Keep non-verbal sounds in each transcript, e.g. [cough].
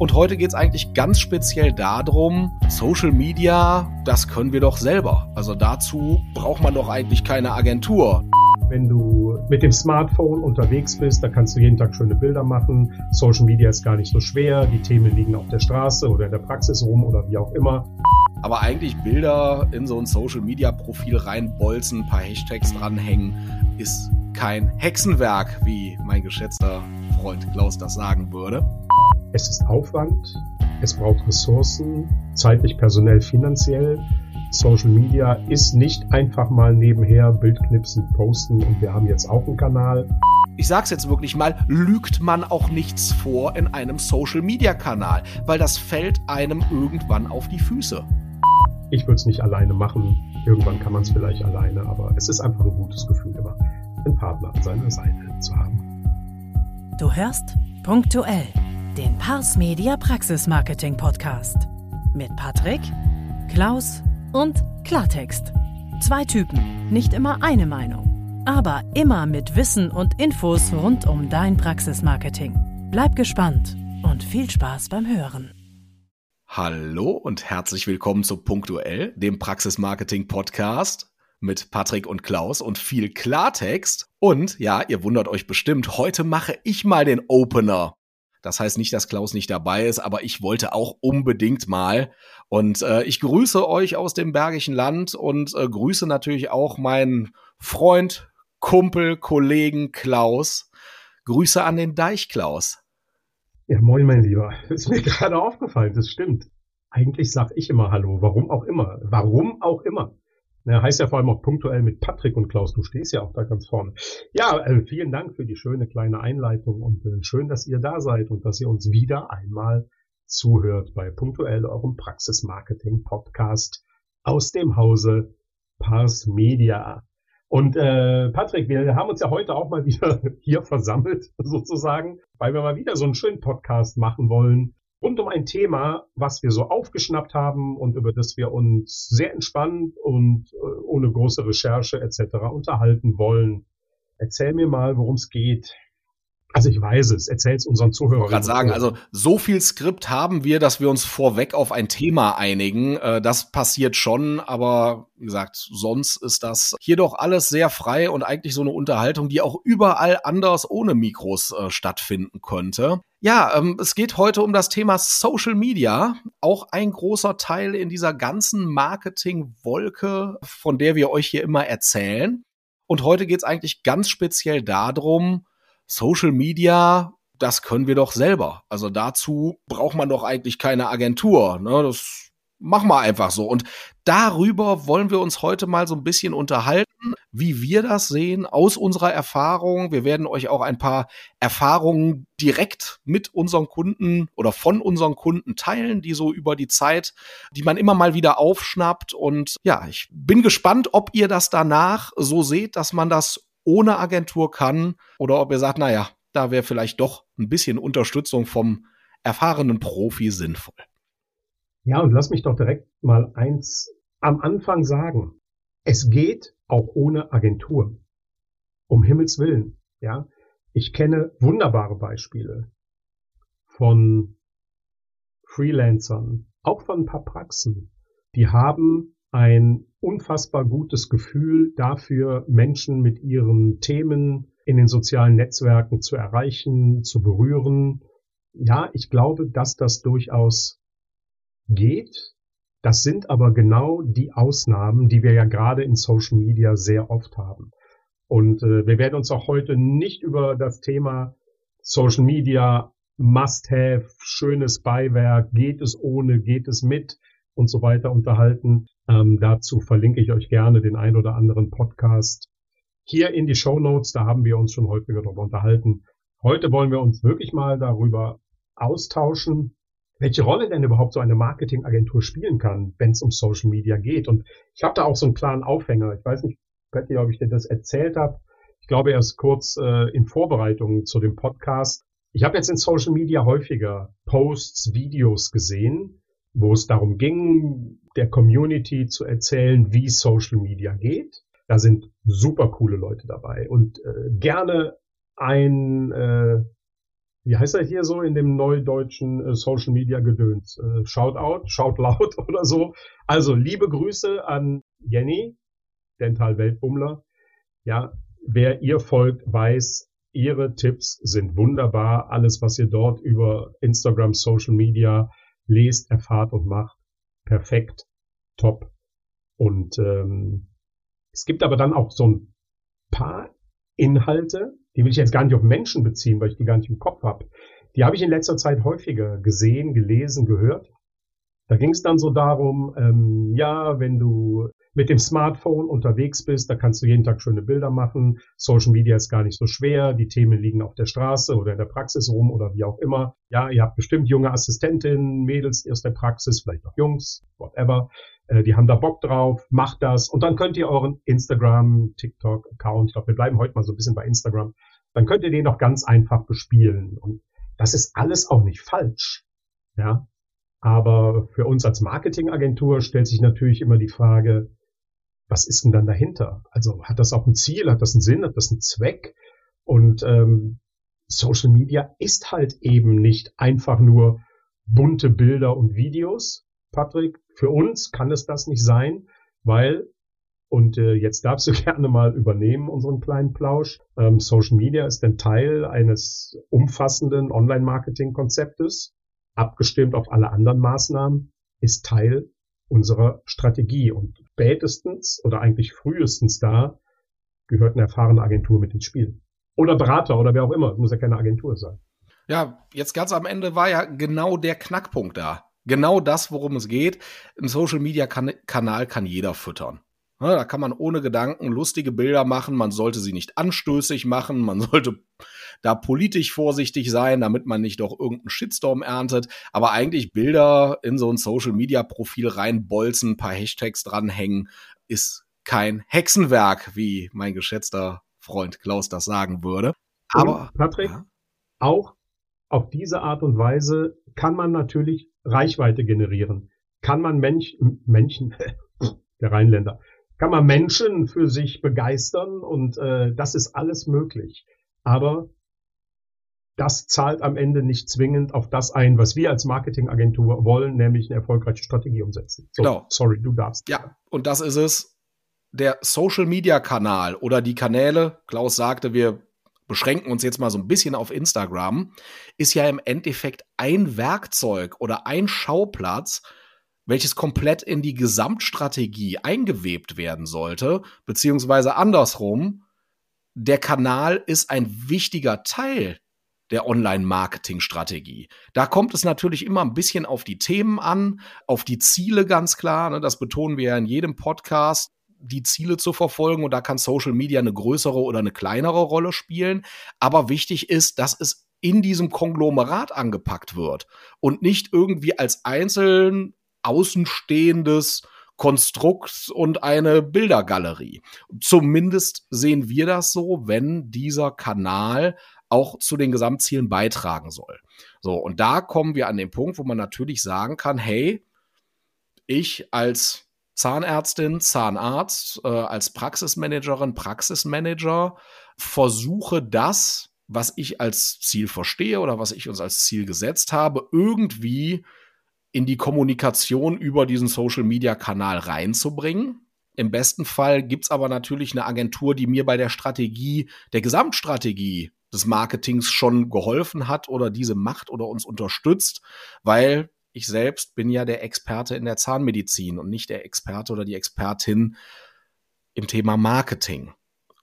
Und heute geht es eigentlich ganz speziell darum, Social Media, das können wir doch selber. Also dazu braucht man doch eigentlich keine Agentur. Wenn du mit dem Smartphone unterwegs bist, da kannst du jeden Tag schöne Bilder machen. Social Media ist gar nicht so schwer. Die Themen liegen auf der Straße oder in der Praxis rum oder wie auch immer. Aber eigentlich Bilder in so ein Social Media Profil reinbolzen, ein paar Hashtags dranhängen, ist kein Hexenwerk, wie mein geschätzter Freund Klaus das sagen würde. Es ist Aufwand, es braucht Ressourcen, zeitlich, personell, finanziell. Social Media ist nicht einfach mal nebenher Bildknipsen posten und wir haben jetzt auch einen Kanal. Ich sag's jetzt wirklich mal, lügt man auch nichts vor in einem Social Media Kanal, weil das fällt einem irgendwann auf die Füße. Ich würde es nicht alleine machen. Irgendwann kann man es vielleicht alleine, aber es ist einfach ein gutes Gefühl, immer einen Partner an seiner Seite zu haben. Du hörst punktuell den Pars Media Praxis Marketing Podcast mit Patrick, Klaus und Klartext. Zwei Typen, nicht immer eine Meinung, aber immer mit Wissen und Infos rund um dein Praxismarketing. Bleib gespannt und viel Spaß beim Hören. Hallo und herzlich willkommen zu Punktuell, dem Praxismarketing Podcast mit Patrick und Klaus und viel Klartext. Und ja, ihr wundert euch bestimmt, heute mache ich mal den Opener. Das heißt nicht, dass Klaus nicht dabei ist, aber ich wollte auch unbedingt mal. Und äh, ich grüße euch aus dem Bergischen Land und äh, grüße natürlich auch meinen Freund, Kumpel, Kollegen Klaus. Grüße an den Deich, Klaus. Ja, moin, mein Lieber. [laughs] Ist mir gerade aufgefallen, das stimmt. Eigentlich sag ich immer Hallo, warum auch immer. Warum auch immer. Na, heißt ja vor allem auch punktuell mit Patrick und Klaus. Du stehst ja auch da ganz vorne. Ja, äh, vielen Dank für die schöne kleine Einleitung und äh, schön, dass ihr da seid und dass ihr uns wieder einmal zuhört bei punktuell eurem Praxismarketing Podcast aus dem Hause Pars Media. Und äh, Patrick, wir haben uns ja heute auch mal [laughs] wieder hier versammelt, sozusagen, weil wir mal wieder so einen schönen Podcast machen wollen, rund um ein Thema, was wir so aufgeschnappt haben und über das wir uns sehr entspannt und äh, ohne große Recherche etc. unterhalten wollen. Erzähl mir mal, worum es geht. Also ich weiß es, erzähl's unseren Zuhörern. Ich gerade sagen, also so viel Skript haben wir, dass wir uns vorweg auf ein Thema einigen. Äh, das passiert schon, aber wie gesagt, sonst ist das hier doch alles sehr frei und eigentlich so eine Unterhaltung, die auch überall anders ohne Mikros äh, stattfinden könnte. Ja, ähm, es geht heute um das Thema Social Media, auch ein großer Teil in dieser ganzen Marketing-Wolke, von der wir euch hier immer erzählen. Und heute geht es eigentlich ganz speziell darum, Social Media, das können wir doch selber. Also dazu braucht man doch eigentlich keine Agentur. Ne? Das machen wir einfach so. Und darüber wollen wir uns heute mal so ein bisschen unterhalten, wie wir das sehen aus unserer Erfahrung. Wir werden euch auch ein paar Erfahrungen direkt mit unseren Kunden oder von unseren Kunden teilen, die so über die Zeit, die man immer mal wieder aufschnappt. Und ja, ich bin gespannt, ob ihr das danach so seht, dass man das ohne Agentur kann oder ob ihr sagt, naja, da wäre vielleicht doch ein bisschen Unterstützung vom erfahrenen Profi sinnvoll. Ja, und lass mich doch direkt mal eins am Anfang sagen. Es geht auch ohne Agentur. Um Himmels Willen, ja. Ich kenne wunderbare Beispiele von Freelancern, auch von ein paar Praxen, die haben ein unfassbar gutes Gefühl dafür, Menschen mit ihren Themen in den sozialen Netzwerken zu erreichen, zu berühren. Ja, ich glaube, dass das durchaus geht. Das sind aber genau die Ausnahmen, die wir ja gerade in Social Media sehr oft haben. Und äh, wir werden uns auch heute nicht über das Thema Social Media Must-Have, schönes Beiwerk, geht es ohne, geht es mit und so weiter unterhalten. Ähm, dazu verlinke ich euch gerne den ein oder anderen Podcast hier in die Show Notes. Da haben wir uns schon häufiger darüber unterhalten. Heute wollen wir uns wirklich mal darüber austauschen, welche Rolle denn überhaupt so eine Marketingagentur spielen kann, wenn es um Social Media geht. Und ich habe da auch so einen klaren Aufhänger. Ich weiß nicht, Patty, ob ich dir das erzählt habe. Ich glaube erst kurz äh, in Vorbereitung zu dem Podcast. Ich habe jetzt in Social Media häufiger Posts, Videos gesehen, wo es darum ging, der Community zu erzählen, wie Social Media geht. Da sind super coole Leute dabei und äh, gerne ein, äh, wie heißt er hier so in dem neudeutschen äh, Social Media Gedöns? Äh, shout out, shout laut [laughs] oder so. Also liebe Grüße an Jenny, Dental Weltbummler. Ja, wer ihr folgt, weiß, ihre Tipps sind wunderbar. Alles, was ihr dort über Instagram, Social Media lest, erfahrt und macht, perfekt, top. Und ähm, es gibt aber dann auch so ein paar Inhalte, die will ich jetzt gar nicht auf Menschen beziehen, weil ich die gar nicht im Kopf habe. Die habe ich in letzter Zeit häufiger gesehen, gelesen, gehört. Da ging es dann so darum, ähm, ja, wenn du mit dem Smartphone unterwegs bist, da kannst du jeden Tag schöne Bilder machen. Social Media ist gar nicht so schwer. Die Themen liegen auf der Straße oder in der Praxis rum oder wie auch immer. Ja, ihr habt bestimmt junge Assistentinnen, Mädels aus der Praxis, vielleicht auch Jungs, whatever. Äh, die haben da Bock drauf. Macht das. Und dann könnt ihr euren Instagram, TikTok-Account, ich glaube, wir bleiben heute mal so ein bisschen bei Instagram, dann könnt ihr den doch ganz einfach bespielen. Und das ist alles auch nicht falsch. Ja, aber für uns als Marketingagentur stellt sich natürlich immer die Frage, was ist denn dann dahinter? Also hat das auch ein Ziel, hat das einen Sinn, hat das einen Zweck? Und ähm, Social Media ist halt eben nicht einfach nur bunte Bilder und Videos, Patrick. Für uns kann es das nicht sein, weil, und äh, jetzt darfst du [laughs] gerne mal übernehmen, unseren kleinen Plausch, ähm, Social Media ist ein Teil eines umfassenden Online-Marketing-Konzeptes, abgestimmt auf alle anderen Maßnahmen, ist Teil unserer Strategie. Und spätestens oder eigentlich frühestens da gehört eine erfahrene Agentur mit ins Spiel. Oder Berater oder wer auch immer. Muss ja keine Agentur sein. Ja, jetzt ganz am Ende war ja genau der Knackpunkt da. Genau das, worum es geht. Ein Social Media Kanal kann jeder füttern. Ja, da kann man ohne Gedanken lustige Bilder machen. Man sollte sie nicht anstößig machen. Man [laughs] sollte da politisch vorsichtig sein, damit man nicht doch irgendeinen Shitstorm erntet. Aber eigentlich Bilder in so ein Social Media Profil reinbolzen, paar Hashtags dranhängen, ist kein Hexenwerk, wie mein geschätzter Freund Klaus das sagen würde. Aber Patrick, ja. auch auf diese Art und Weise kann man natürlich Reichweite generieren. Kann man Mensch, Menschen, [laughs] der Rheinländer, kann man Menschen für sich begeistern und äh, das ist alles möglich. Aber das zahlt am Ende nicht zwingend auf das ein, was wir als Marketingagentur wollen, nämlich eine erfolgreiche Strategie umsetzen. So, genau. Sorry, du darfst. Ja, und das ist es. Der Social Media Kanal oder die Kanäle, Klaus sagte, wir beschränken uns jetzt mal so ein bisschen auf Instagram, ist ja im Endeffekt ein Werkzeug oder ein Schauplatz, welches komplett in die Gesamtstrategie eingewebt werden sollte, beziehungsweise andersrum, der Kanal ist ein wichtiger Teil der Online-Marketing-Strategie. Da kommt es natürlich immer ein bisschen auf die Themen an, auf die Ziele ganz klar. Ne? Das betonen wir ja in jedem Podcast die Ziele zu verfolgen und da kann Social Media eine größere oder eine kleinere Rolle spielen. Aber wichtig ist, dass es in diesem Konglomerat angepackt wird und nicht irgendwie als einzeln außenstehendes Konstrukt und eine Bildergalerie. Zumindest sehen wir das so, wenn dieser Kanal auch zu den Gesamtzielen beitragen soll. So, und da kommen wir an den Punkt, wo man natürlich sagen kann, hey, ich als Zahnärztin, Zahnarzt, äh, als Praxismanagerin, Praxismanager versuche das, was ich als Ziel verstehe oder was ich uns als Ziel gesetzt habe, irgendwie in die Kommunikation über diesen Social-Media-Kanal reinzubringen. Im besten Fall gibt es aber natürlich eine Agentur, die mir bei der Strategie, der Gesamtstrategie des Marketings schon geholfen hat oder diese macht oder uns unterstützt, weil ich selbst bin ja der Experte in der Zahnmedizin und nicht der Experte oder die Expertin im Thema Marketing.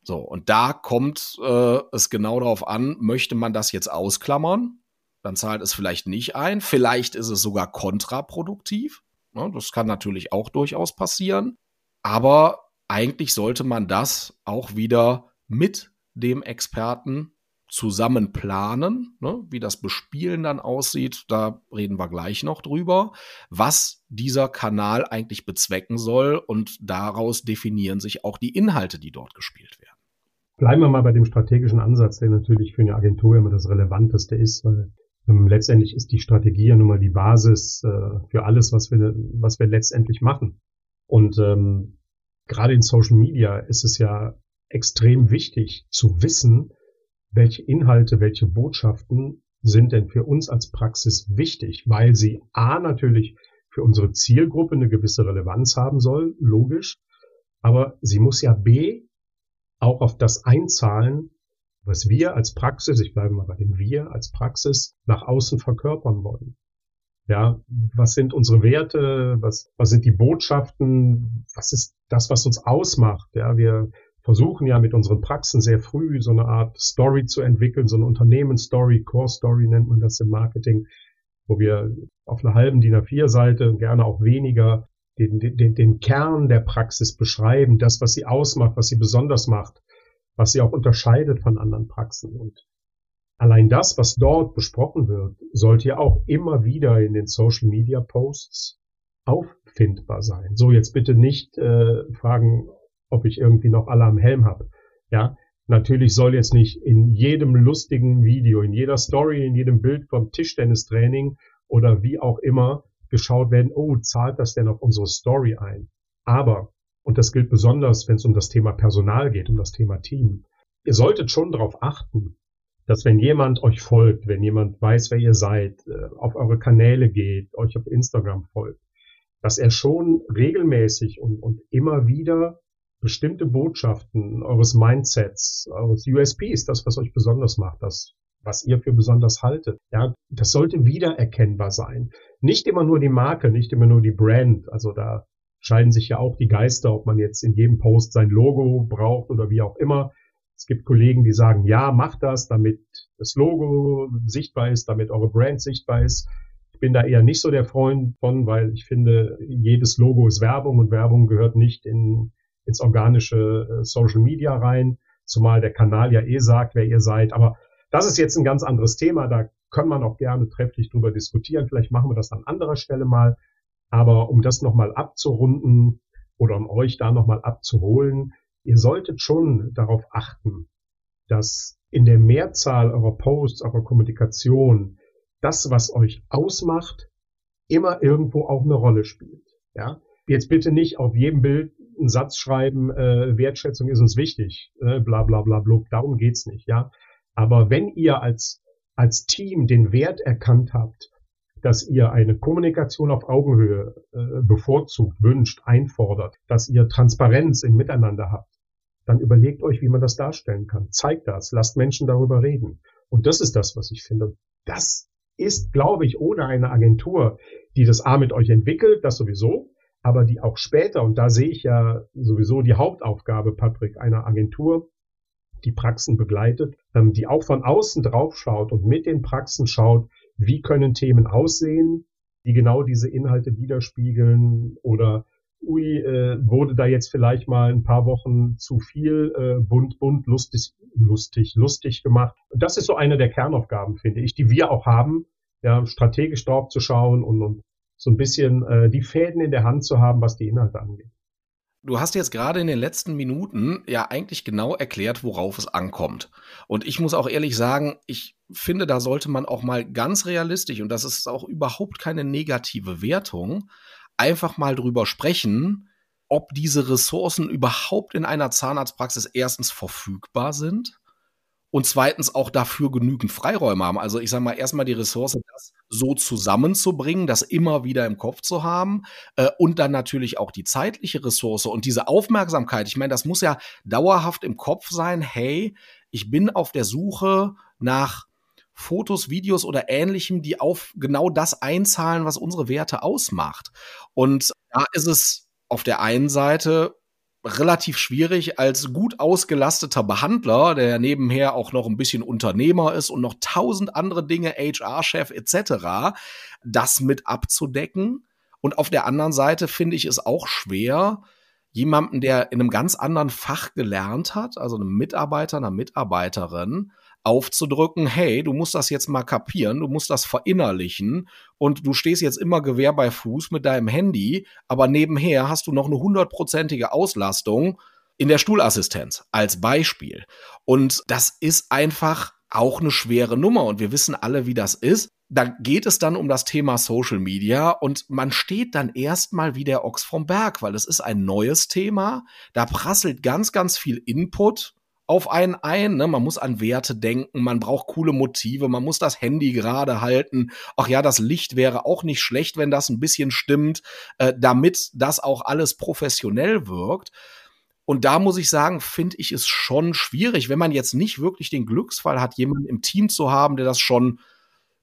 So, und da kommt äh, es genau darauf an, möchte man das jetzt ausklammern, dann zahlt es vielleicht nicht ein, vielleicht ist es sogar kontraproduktiv. Ne, das kann natürlich auch durchaus passieren. Aber eigentlich sollte man das auch wieder mit dem Experten zusammen planen, ne, wie das Bespielen dann aussieht, da reden wir gleich noch drüber, was dieser Kanal eigentlich bezwecken soll und daraus definieren sich auch die Inhalte, die dort gespielt werden. Bleiben wir mal bei dem strategischen Ansatz, der natürlich für eine Agentur immer das Relevanteste ist, weil ähm, letztendlich ist die Strategie ja nun mal die Basis äh, für alles, was wir, was wir letztendlich machen. Und ähm, gerade in Social Media ist es ja extrem wichtig zu wissen, welche Inhalte, welche Botschaften sind denn für uns als Praxis wichtig, weil sie A natürlich für unsere Zielgruppe eine gewisse Relevanz haben soll, logisch, aber sie muss ja B auch auf das einzahlen, was wir als Praxis, ich bleibe mal bei dem wir als Praxis, nach außen verkörpern wollen. Ja, was sind unsere Werte? Was, was sind die Botschaften? Was ist das, was uns ausmacht? Ja, wir versuchen ja mit unseren Praxen sehr früh so eine Art Story zu entwickeln, so eine Unternehmensstory, Core Story nennt man das im Marketing, wo wir auf einer halben DIN A4-Seite, gerne auch weniger, den, den, den Kern der Praxis beschreiben, das, was sie ausmacht, was sie besonders macht, was sie auch unterscheidet von anderen Praxen. Und Allein das, was dort besprochen wird, sollte ja auch immer wieder in den Social Media Posts auffindbar sein. So, jetzt bitte nicht äh, fragen, ob ich irgendwie noch alle am Helm habe. Ja, natürlich soll jetzt nicht in jedem lustigen Video, in jeder Story, in jedem Bild vom Tischtennistraining oder wie auch immer geschaut werden, oh, zahlt das denn auf unsere Story ein? Aber, und das gilt besonders, wenn es um das Thema Personal geht, um das Thema Team, ihr solltet schon darauf achten, dass wenn jemand euch folgt, wenn jemand weiß, wer ihr seid, äh, auf eure Kanäle geht, euch auf Instagram folgt, dass er schon regelmäßig und, und immer wieder bestimmte Botschaften eures Mindsets, eures USPs, das, was euch besonders macht, das, was ihr für besonders haltet, ja, das sollte wiedererkennbar sein. Nicht immer nur die Marke, nicht immer nur die Brand. Also da scheiden sich ja auch die Geister, ob man jetzt in jedem Post sein Logo braucht oder wie auch immer. Es gibt Kollegen, die sagen, ja, macht das, damit das Logo sichtbar ist, damit eure Brand sichtbar ist. Ich bin da eher nicht so der Freund von, weil ich finde, jedes Logo ist Werbung und Werbung gehört nicht in, ins organische äh, Social Media rein, zumal der Kanal ja eh sagt, wer ihr seid. Aber das ist jetzt ein ganz anderes Thema. Da kann man auch gerne trefflich drüber diskutieren. Vielleicht machen wir das an anderer Stelle mal. Aber um das nochmal abzurunden oder um euch da nochmal abzuholen, ihr solltet schon darauf achten, dass in der Mehrzahl eurer Posts, eurer Kommunikation, das, was euch ausmacht, immer irgendwo auch eine Rolle spielt. Ja? Jetzt bitte nicht auf jedem Bild einen Satz schreiben, äh, Wertschätzung ist uns wichtig, äh, bla bla bla bla, darum geht's nicht, ja. Aber wenn ihr als, als Team den Wert erkannt habt, dass ihr eine Kommunikation auf Augenhöhe äh, bevorzugt, wünscht, einfordert, dass ihr Transparenz im Miteinander habt, dann überlegt euch, wie man das darstellen kann. Zeigt das, lasst Menschen darüber reden. Und das ist das, was ich finde. Das ist, glaube ich, ohne eine Agentur, die das A mit euch entwickelt, das sowieso, aber die auch später, und da sehe ich ja sowieso die Hauptaufgabe, Patrick, einer Agentur, die Praxen begleitet, ähm, die auch von außen draufschaut und mit den Praxen schaut, wie können Themen aussehen, die genau diese Inhalte widerspiegeln oder ui, äh, wurde da jetzt vielleicht mal ein paar Wochen zu viel äh, bunt, bunt, lustig, lustig, lustig gemacht. Und das ist so eine der Kernaufgaben, finde ich, die wir auch haben, ja, strategisch drauf zu schauen und, und so ein bisschen äh, die Fäden in der Hand zu haben, was die Inhalte angeht. Du hast jetzt gerade in den letzten Minuten ja eigentlich genau erklärt, worauf es ankommt. Und ich muss auch ehrlich sagen, ich finde, da sollte man auch mal ganz realistisch, und das ist auch überhaupt keine negative Wertung, einfach mal drüber sprechen, ob diese Ressourcen überhaupt in einer Zahnarztpraxis erstens verfügbar sind und zweitens auch dafür genügend Freiräume haben. Also ich sage mal, erstmal die Ressource, das so zusammenzubringen, das immer wieder im Kopf zu haben äh, und dann natürlich auch die zeitliche Ressource und diese Aufmerksamkeit. Ich meine, das muss ja dauerhaft im Kopf sein, hey, ich bin auf der Suche nach Fotos, Videos oder ähnlichem, die auf genau das einzahlen, was unsere Werte ausmacht. Und da ist es auf der einen Seite relativ schwierig als gut ausgelasteter Behandler, der nebenher auch noch ein bisschen Unternehmer ist und noch tausend andere Dinge, HR-Chef etc., das mit abzudecken. Und auf der anderen Seite finde ich es auch schwer, jemanden, der in einem ganz anderen Fach gelernt hat, also einem Mitarbeiter, einer Mitarbeiterin, aufzudrücken, hey, du musst das jetzt mal kapieren, du musst das verinnerlichen und du stehst jetzt immer Gewehr bei Fuß mit deinem Handy, aber nebenher hast du noch eine hundertprozentige Auslastung in der Stuhlassistenz als Beispiel. Und das ist einfach auch eine schwere Nummer und wir wissen alle, wie das ist. Da geht es dann um das Thema Social Media und man steht dann erstmal wie der Ochs vom Berg, weil es ist ein neues Thema. Da prasselt ganz, ganz viel Input auf einen ein. Ne? Man muss an Werte denken, man braucht coole Motive, man muss das Handy gerade halten. Ach ja, das Licht wäre auch nicht schlecht, wenn das ein bisschen stimmt, äh, damit das auch alles professionell wirkt. Und da muss ich sagen, finde ich es schon schwierig, wenn man jetzt nicht wirklich den Glücksfall hat, jemanden im Team zu haben, der das schon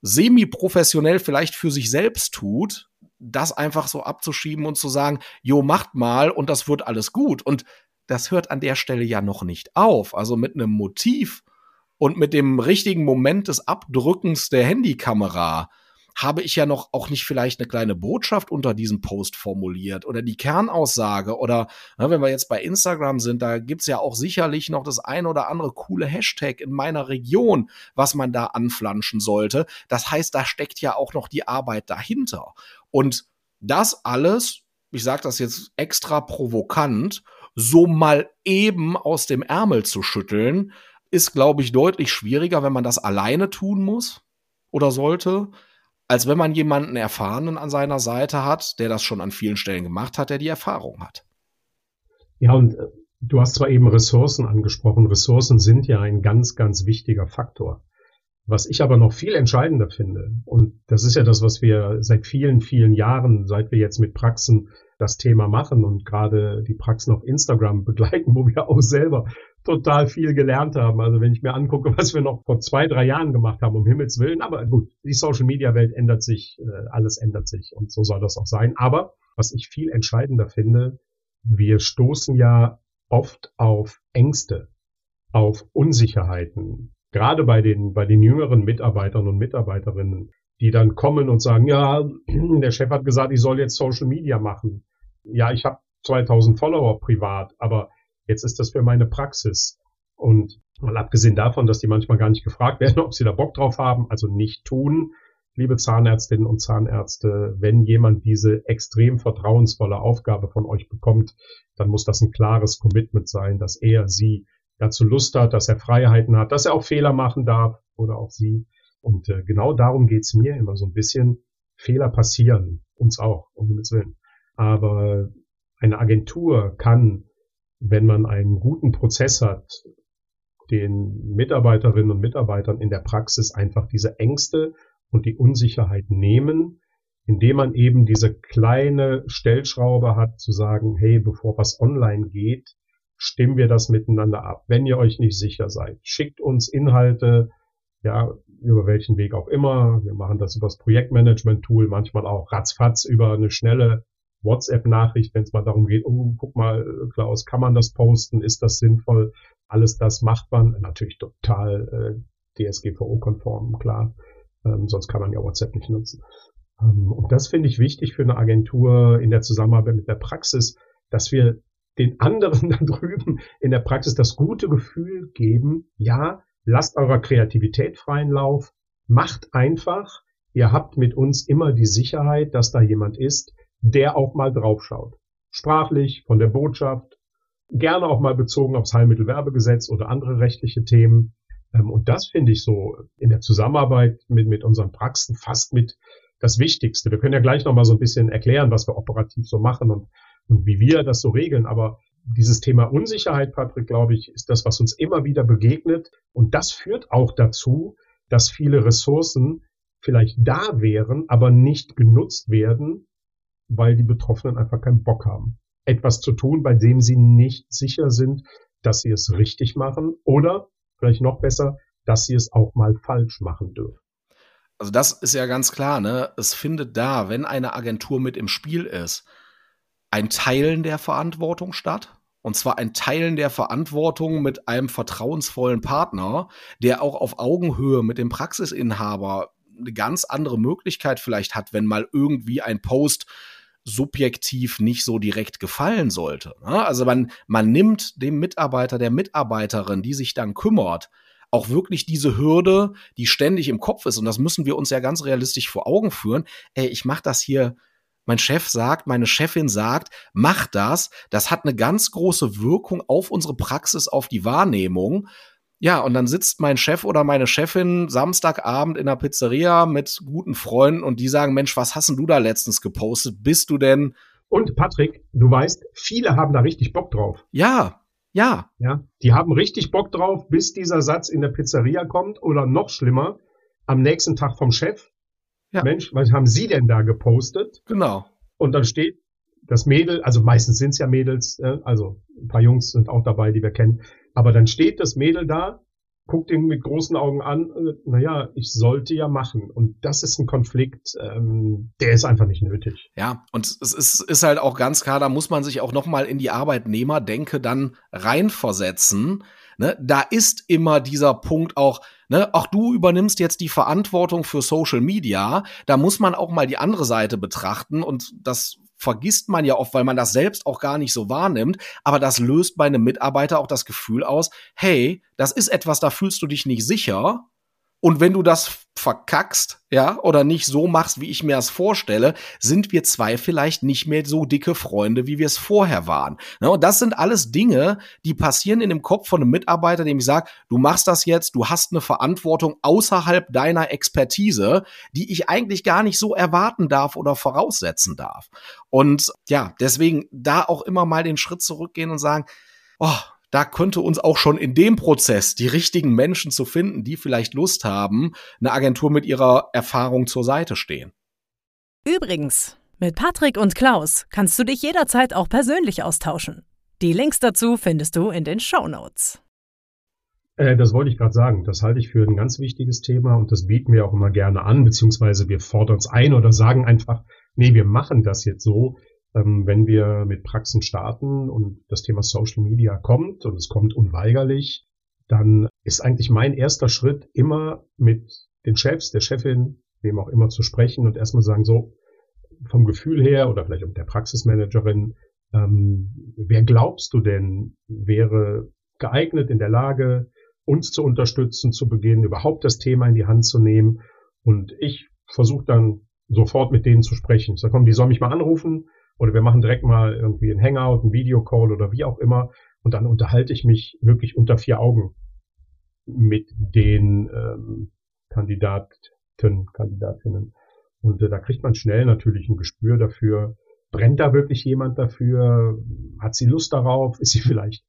semi-professionell vielleicht für sich selbst tut, das einfach so abzuschieben und zu sagen, jo, macht mal und das wird alles gut. Und das hört an der Stelle ja noch nicht auf. Also mit einem Motiv und mit dem richtigen Moment des Abdrückens der Handykamera habe ich ja noch auch nicht vielleicht eine kleine Botschaft unter diesem Post formuliert oder die Kernaussage oder na, wenn wir jetzt bei Instagram sind, da gibt's ja auch sicherlich noch das ein oder andere coole Hashtag in meiner Region, was man da anflanschen sollte. Das heißt, da steckt ja auch noch die Arbeit dahinter. Und das alles, ich sage das jetzt extra provokant, so mal eben aus dem Ärmel zu schütteln, ist, glaube ich, deutlich schwieriger, wenn man das alleine tun muss oder sollte, als wenn man jemanden Erfahrenen an seiner Seite hat, der das schon an vielen Stellen gemacht hat, der die Erfahrung hat. Ja, und äh, du hast zwar eben Ressourcen angesprochen. Ressourcen sind ja ein ganz, ganz wichtiger Faktor. Was ich aber noch viel entscheidender finde, und das ist ja das, was wir seit vielen, vielen Jahren, seit wir jetzt mit Praxen das Thema machen und gerade die Praxen auf Instagram [laughs] begleiten, wo wir auch selber total viel gelernt haben. Also wenn ich mir angucke, was wir noch vor zwei, drei Jahren gemacht haben, um Himmels Willen. Aber gut, die Social Media Welt ändert sich, äh, alles ändert sich und so soll das auch sein. Aber was ich viel entscheidender finde, wir stoßen ja oft auf Ängste, auf Unsicherheiten, gerade bei den, bei den jüngeren Mitarbeitern und Mitarbeiterinnen, die dann kommen und sagen, ja, [clears throat] der Chef hat gesagt, ich soll jetzt Social Media machen. Ja, ich habe 2000 Follower privat, aber jetzt ist das für meine Praxis. Und mal abgesehen davon, dass die manchmal gar nicht gefragt werden, [laughs] ob sie da Bock drauf haben, also nicht tun, liebe Zahnärztinnen und Zahnärzte, wenn jemand diese extrem vertrauensvolle Aufgabe von euch bekommt, dann muss das ein klares Commitment sein, dass er sie dazu Lust hat, dass er Freiheiten hat, dass er auch Fehler machen darf oder auch sie. Und äh, genau darum geht's mir immer so ein bisschen. Fehler passieren, uns auch, um Himmels Willen. Aber eine Agentur kann, wenn man einen guten Prozess hat, den Mitarbeiterinnen und Mitarbeitern in der Praxis einfach diese Ängste und die Unsicherheit nehmen, indem man eben diese kleine Stellschraube hat, zu sagen, hey, bevor was online geht, stimmen wir das miteinander ab. Wenn ihr euch nicht sicher seid, schickt uns Inhalte, ja, über welchen Weg auch immer. Wir machen das über das Projektmanagement-Tool, manchmal auch ratzfatz über eine schnelle WhatsApp-Nachricht, wenn es mal darum geht, oh, guck mal, Klaus, kann man das posten? Ist das sinnvoll? Alles das macht man natürlich total äh, DSGVO-konform, klar. Ähm, sonst kann man ja WhatsApp nicht nutzen. Ähm, und das finde ich wichtig für eine Agentur in der Zusammenarbeit mit der Praxis, dass wir den anderen [laughs] da drüben in der Praxis das gute Gefühl geben, ja, lasst eurer Kreativität freien Lauf, macht einfach, ihr habt mit uns immer die Sicherheit, dass da jemand ist, der auch mal draufschaut. Sprachlich, von der Botschaft, gerne auch mal bezogen aufs Heilmittelwerbegesetz oder andere rechtliche Themen. Ähm, und das finde ich so in der Zusammenarbeit mit, mit unseren Praxen fast mit das Wichtigste. Wir können ja gleich noch mal so ein bisschen erklären, was wir operativ so machen und, und wie wir das so regeln. Aber dieses Thema Unsicherheit, Patrick, glaube ich, ist das, was uns immer wieder begegnet. Und das führt auch dazu, dass viele Ressourcen vielleicht da wären, aber nicht genutzt werden, weil die Betroffenen einfach keinen Bock haben, etwas zu tun, bei dem sie nicht sicher sind, dass sie es richtig machen oder vielleicht noch besser, dass sie es auch mal falsch machen dürfen. Also das ist ja ganz klar, ne? Es findet da, wenn eine Agentur mit im Spiel ist, ein Teilen der Verantwortung statt. Und zwar ein Teilen der Verantwortung mit einem vertrauensvollen Partner, der auch auf Augenhöhe mit dem Praxisinhaber eine ganz andere Möglichkeit vielleicht hat, wenn mal irgendwie ein Post subjektiv nicht so direkt gefallen sollte. Ne? Also man, man nimmt dem Mitarbeiter, der Mitarbeiterin, die sich dann kümmert, auch wirklich diese Hürde, die ständig im Kopf ist. Und das müssen wir uns ja ganz realistisch vor Augen führen. Ey, ich mache das hier mein Chef sagt, meine Chefin sagt, mach das. Das hat eine ganz große Wirkung auf unsere Praxis, auf die Wahrnehmung. Ja, und dann sitzt mein Chef oder meine Chefin Samstagabend in der Pizzeria mit guten Freunden und die sagen, Mensch, was hast denn du da letztens gepostet? Bist du denn? Und Patrick, du weißt, viele haben da richtig Bock drauf. Ja, Ja. Ja. Die haben richtig Bock drauf, bis dieser Satz in der Pizzeria kommt oder noch schlimmer, am nächsten Tag vom Chef. Ja. Mensch, was haben Sie denn da gepostet? Genau. Und dann steht das Mädel, also meistens sind es ja Mädels, äh, also ein paar Jungs sind auch dabei, die wir kennen, aber dann steht das Mädel da guckt ihn mit großen Augen an, äh, naja, ich sollte ja machen. Und das ist ein Konflikt, ähm, der ist einfach nicht nötig. Ja, und es ist, ist halt auch ganz klar, da muss man sich auch noch mal in die Arbeitnehmerdenke dann reinversetzen. Ne? Da ist immer dieser Punkt auch, ne, auch du übernimmst jetzt die Verantwortung für Social Media. Da muss man auch mal die andere Seite betrachten und das vergisst man ja oft, weil man das selbst auch gar nicht so wahrnimmt. Aber das löst bei einem Mitarbeiter auch das Gefühl aus, hey, das ist etwas, da fühlst du dich nicht sicher. Und wenn du das verkackst, ja, oder nicht so machst, wie ich mir das vorstelle, sind wir zwei vielleicht nicht mehr so dicke Freunde, wie wir es vorher waren. Ne? Und das sind alles Dinge, die passieren in dem Kopf von einem Mitarbeiter, dem ich sage, du machst das jetzt, du hast eine Verantwortung außerhalb deiner Expertise, die ich eigentlich gar nicht so erwarten darf oder voraussetzen darf. Und ja, deswegen da auch immer mal den Schritt zurückgehen und sagen, oh, da könnte uns auch schon in dem Prozess die richtigen Menschen zu finden, die vielleicht Lust haben, eine Agentur mit ihrer Erfahrung zur Seite stehen. Übrigens, mit Patrick und Klaus kannst du dich jederzeit auch persönlich austauschen. Die Links dazu findest du in den Show Notes. Äh, das wollte ich gerade sagen. Das halte ich für ein ganz wichtiges Thema und das bieten wir auch immer gerne an, beziehungsweise wir fordern es ein oder sagen einfach, nee, wir machen das jetzt so, wenn wir mit Praxen starten und das Thema Social Media kommt und es kommt unweigerlich, dann ist eigentlich mein erster Schritt immer mit den Chefs, der Chefin, wem auch immer zu sprechen und erstmal sagen, so vom Gefühl her oder vielleicht auch mit der Praxismanagerin, ähm, wer glaubst du denn wäre geeignet in der Lage, uns zu unterstützen, zu beginnen, überhaupt das Thema in die Hand zu nehmen. Und ich versuche dann sofort mit denen zu sprechen. Ich sage, komm, die sollen mich mal anrufen, oder wir machen direkt mal irgendwie ein Hangout, ein Videocall oder wie auch immer. Und dann unterhalte ich mich wirklich unter vier Augen mit den ähm, Kandidaten, Kandidatinnen. Und äh, da kriegt man schnell natürlich ein Gespür dafür, brennt da wirklich jemand dafür? Hat sie Lust darauf? Ist sie [laughs] vielleicht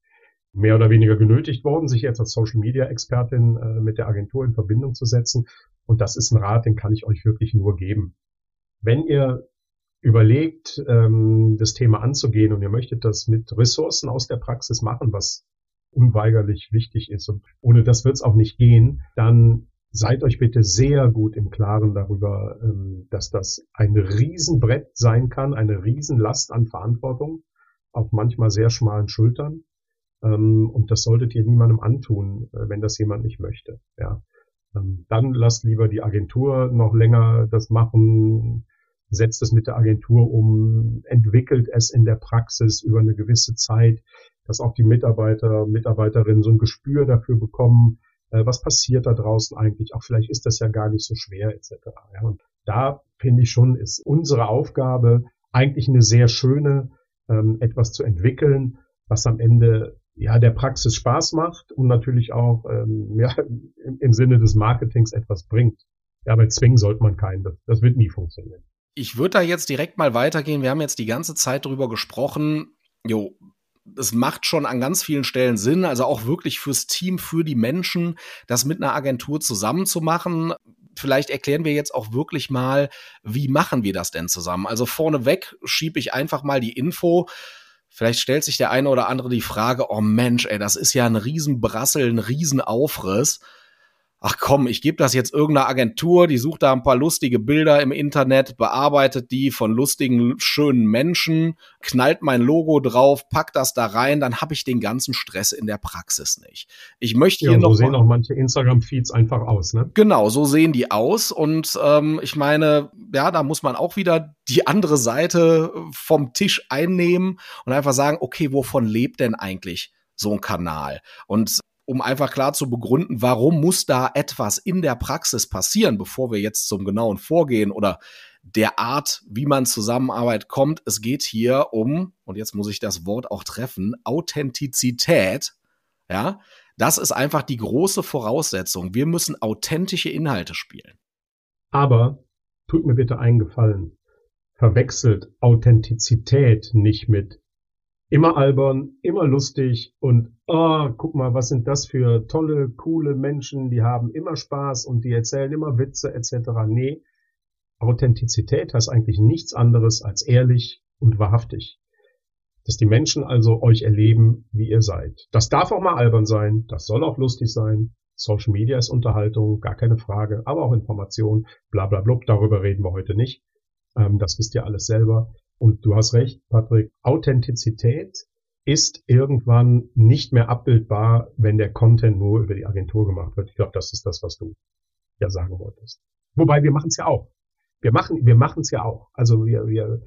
mehr oder weniger genötigt worden, sich jetzt als Social Media Expertin äh, mit der Agentur in Verbindung zu setzen? Und das ist ein Rat, den kann ich euch wirklich nur geben. Wenn ihr überlegt, ähm, das Thema anzugehen und ihr möchtet das mit Ressourcen aus der Praxis machen, was unweigerlich wichtig ist und ohne das wird es auch nicht gehen, dann seid euch bitte sehr gut im Klaren darüber, ähm, dass das ein Riesenbrett sein kann, eine Riesenlast an Verantwortung auf manchmal sehr schmalen Schultern. Ähm, und das solltet ihr niemandem antun, äh, wenn das jemand nicht möchte. Ja. Ähm, dann lasst lieber die Agentur noch länger das machen, setzt es mit der Agentur um, entwickelt es in der Praxis über eine gewisse Zeit, dass auch die Mitarbeiter, Mitarbeiterinnen so ein Gespür dafür bekommen, äh, was passiert da draußen eigentlich, auch vielleicht ist das ja gar nicht so schwer etc. Ja, und da finde ich schon, ist unsere Aufgabe eigentlich eine sehr schöne, ähm, etwas zu entwickeln, was am Ende ja der Praxis Spaß macht und natürlich auch ähm, [laughs] ja, im, Sinne des Marketings etwas bringt. Ja, aber zwingen sollte man keinen. Das wird nie funktionieren ich würde da jetzt direkt mal weitergehen. Wir haben jetzt die ganze Zeit darüber gesprochen. Jo, es macht schon an ganz vielen Stellen Sinn, also auch wirklich fürs Team, für die Menschen, das mit einer Agentur zusammenzumachen. Vielleicht erklären wir jetzt auch wirklich mal, wie machen wir das denn zusammen? Also vorneweg schiebe ich einfach mal die Info. Vielleicht stellt sich der eine oder andere die Frage, oh Mensch, ey, das ist ja ein Riesenbrassel, ein Riesenaufriss ach komm, ich gebe das jetzt irgendeiner Agentur, die sucht da ein paar lustige Bilder im Internet, bearbeitet die von lustigen, schönen Menschen, knallt mein Logo drauf, packt das da rein, dann habe ich den ganzen Stress in der Praxis nicht. Ich möchte ja, hier so noch. So sehen auch manche Instagram-Feeds einfach aus, ne? Genau, so sehen die aus. Und ähm, ich meine, ja, da muss man auch wieder die andere Seite vom Tisch einnehmen und einfach sagen, okay, wovon lebt denn eigentlich so ein Kanal? Und um einfach klar zu begründen, warum muss da etwas in der Praxis passieren, bevor wir jetzt zum genauen Vorgehen oder der Art, wie man Zusammenarbeit kommt. Es geht hier um, und jetzt muss ich das Wort auch treffen, Authentizität. Ja, das ist einfach die große Voraussetzung. Wir müssen authentische Inhalte spielen. Aber tut mir bitte einen Gefallen. Verwechselt Authentizität nicht mit Immer albern, immer lustig und oh, guck mal, was sind das für tolle, coole Menschen, die haben immer Spaß und die erzählen immer Witze etc. Nee, Authentizität heißt eigentlich nichts anderes als ehrlich und wahrhaftig. Dass die Menschen also euch erleben, wie ihr seid. Das darf auch mal albern sein, das soll auch lustig sein. Social Media ist Unterhaltung, gar keine Frage, aber auch Information, bla bla blub, darüber reden wir heute nicht. Ähm, das wisst ihr alles selber. Und du hast recht, Patrick, Authentizität ist irgendwann nicht mehr abbildbar, wenn der Content nur über die Agentur gemacht wird. Ich glaube, das ist das, was du ja sagen wolltest. Wobei wir machen es ja auch. Wir machen wir machen es ja auch. Also wir, wir